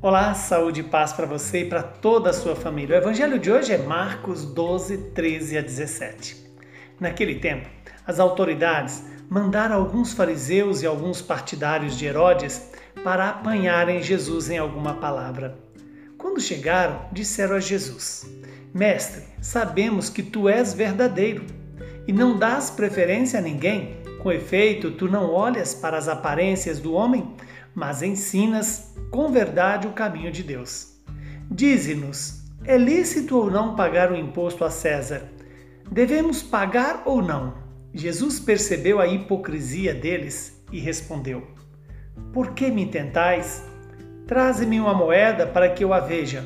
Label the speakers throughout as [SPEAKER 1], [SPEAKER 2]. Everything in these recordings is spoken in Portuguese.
[SPEAKER 1] Olá, saúde e paz para você e para toda a sua família. O evangelho de hoje é Marcos 12, 13 a 17. Naquele tempo, as autoridades mandaram alguns fariseus e alguns partidários de Herodes para apanharem Jesus em alguma palavra. Quando chegaram, disseram a Jesus: Mestre, sabemos que tu és verdadeiro e não dás preferência a ninguém. Com efeito, tu não olhas para as aparências do homem, mas ensinas com verdade o caminho de Deus. Dize-nos: é lícito ou não pagar o imposto a César? Devemos pagar ou não? Jesus percebeu a hipocrisia deles e respondeu: Por que me tentais? Traze-me uma moeda para que eu a veja.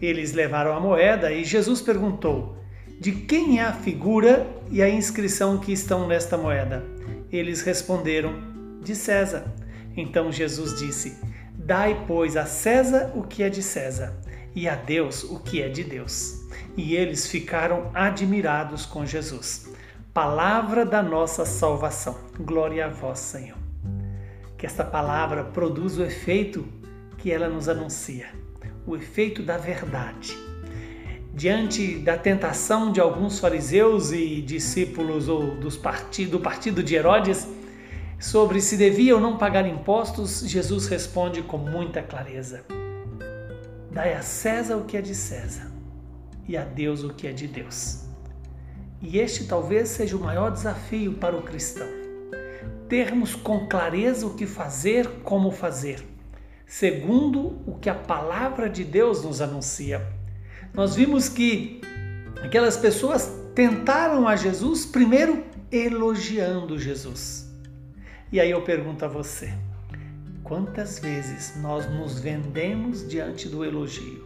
[SPEAKER 1] Eles levaram a moeda e Jesus perguntou: De quem é a figura e a inscrição que estão nesta moeda? Eles responderam: De César. Então Jesus disse: Dai, pois, a César o que é de César, e a Deus o que é de Deus. E eles ficaram admirados com Jesus. Palavra da nossa salvação. Glória a vós, Senhor. Que esta palavra produza o efeito que ela nos anuncia, o efeito da verdade. Diante da tentação de alguns fariseus e discípulos ou dos do partido de Herodes, sobre se devia ou não pagar impostos, Jesus responde com muita clareza: Dai a César o que é de César e a Deus o que é de Deus. E este talvez seja o maior desafio para o cristão. Termos com clareza o que fazer, como fazer, segundo o que a palavra de Deus nos anuncia. Nós vimos que aquelas pessoas tentaram a Jesus primeiro elogiando Jesus e aí eu pergunto a você: quantas vezes nós nos vendemos diante do elogio?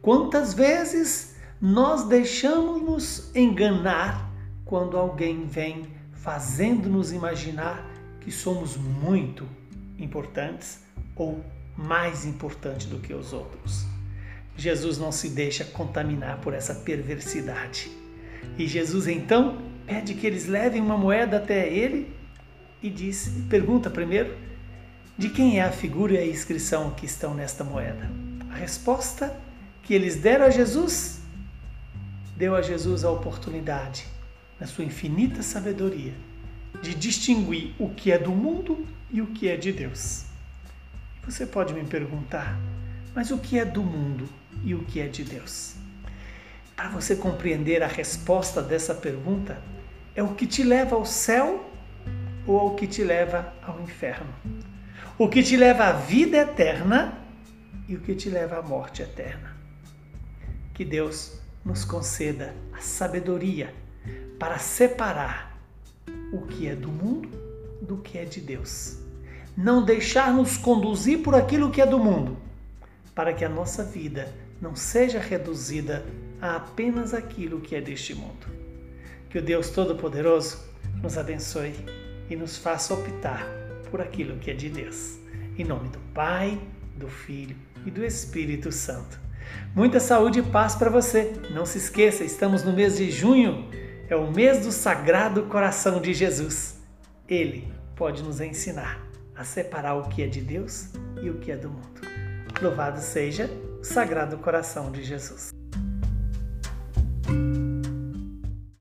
[SPEAKER 1] Quantas vezes nós deixamos-nos enganar quando alguém vem fazendo-nos imaginar que somos muito importantes ou mais importantes do que os outros? Jesus não se deixa contaminar por essa perversidade. E Jesus então pede que eles levem uma moeda até ele e diz, pergunta primeiro de quem é a figura e a inscrição que estão nesta moeda. A resposta que eles deram a Jesus deu a Jesus a oportunidade, na sua infinita sabedoria, de distinguir o que é do mundo e o que é de Deus. Você pode me perguntar, mas o que é do mundo e o que é de Deus? Para você compreender a resposta dessa pergunta, é o que te leva ao céu ou ao que te leva ao inferno. O que te leva à vida eterna e o que te leva à morte eterna. Que Deus nos conceda a sabedoria para separar o que é do mundo do que é de Deus. Não deixar-nos conduzir por aquilo que é do mundo, para que a nossa vida não seja reduzida a apenas aquilo que é deste mundo. Que o Deus Todo-Poderoso nos abençoe e nos faça optar por aquilo que é de Deus. Em nome do Pai, do Filho e do Espírito Santo. Muita saúde e paz para você. Não se esqueça, estamos no mês de junho, é o mês do Sagrado Coração de Jesus. Ele pode nos ensinar a separar o que é de Deus e o que é do mundo. Louvado seja o Sagrado Coração de Jesus.